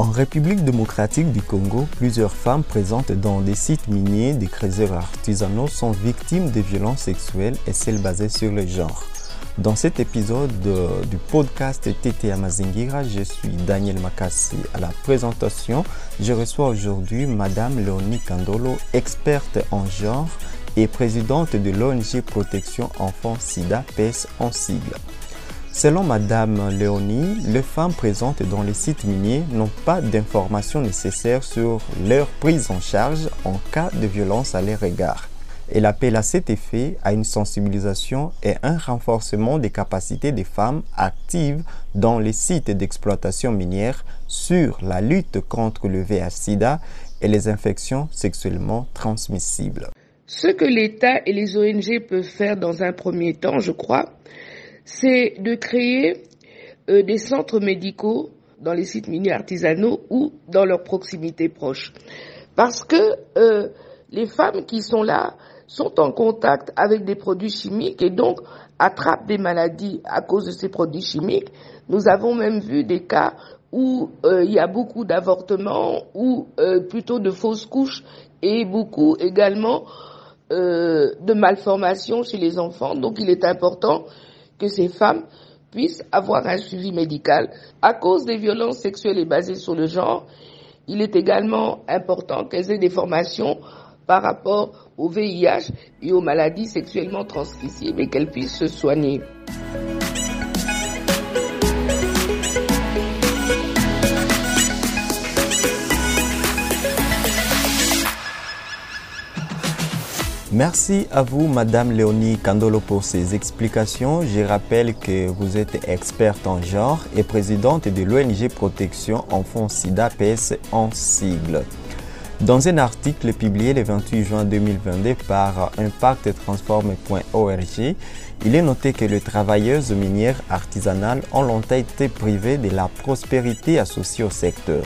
En République démocratique du Congo, plusieurs femmes présentes dans des sites miniers des creuseurs artisanaux sont victimes de violences sexuelles et celles basées sur le genre. Dans cet épisode du podcast TT Amazingira, je suis Daniel Makassi à la présentation. Je reçois aujourd'hui Madame Léonie Kandolo, experte en genre et présidente de l'ONG Protection Enfants SIDA, PS en sigle. Selon Madame Léonie, les femmes présentes dans les sites miniers n'ont pas d'informations nécessaires sur leur prise en charge en cas de violence à leur égard. Elle appelle à cet effet à une sensibilisation et un renforcement des capacités des femmes actives dans les sites d'exploitation minière sur la lutte contre le VIH-Sida et les infections sexuellement transmissibles. Ce que l'État et les ONG peuvent faire dans un premier temps, je crois, c'est de créer euh, des centres médicaux dans les sites miniers artisanaux ou dans leur proximité proche. Parce que euh, les femmes qui sont là sont en contact avec des produits chimiques et donc attrapent des maladies à cause de ces produits chimiques. Nous avons même vu des cas où euh, il y a beaucoup d'avortements ou plutôt de fausses couches et beaucoup également de malformations chez les enfants. Donc il est important que ces femmes puissent avoir un suivi médical. À cause des violences sexuelles et basées sur le genre, il est également important qu'elles aient des formations par rapport au VIH et aux maladies sexuellement transmissibles et qu'elles puissent se soigner. Merci à vous, Madame Léonie Candolo, pour ces explications. Je rappelle que vous êtes experte en genre et présidente de l'ONG Protection Enfants SIDA PS en sigle. Dans un article publié le 28 juin 2022 par impacttransforme.org, il est noté que les travailleuses minières artisanales ont longtemps été privées de la prospérité associée au secteur.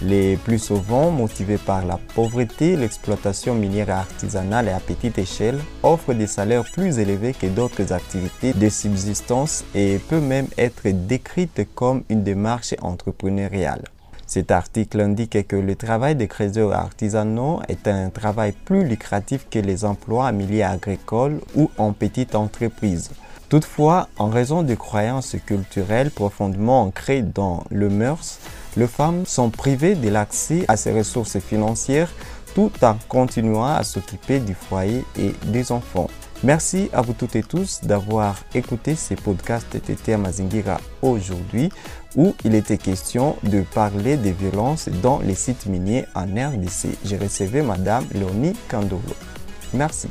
Les plus souvent motivés par la pauvreté, l'exploitation minière artisanale et à petite échelle offre des salaires plus élevés que d'autres activités de subsistance et peut même être décrite comme une démarche entrepreneuriale. Cet article indique que le travail des créateurs artisanaux est un travail plus lucratif que les emplois en milieu agricole ou en petite entreprise. Toutefois, en raison de croyances culturelles profondément ancrées dans le mœurs, les femmes sont privées de l'accès à ces ressources financières tout en continuant à s'occuper du foyer et des enfants. Merci à vous toutes et tous d'avoir écouté ces podcasts TT Mazingira aujourd'hui où il était question de parler des violences dans les sites miniers en RDC. J'ai recevé Madame Léonie Candolo. Merci.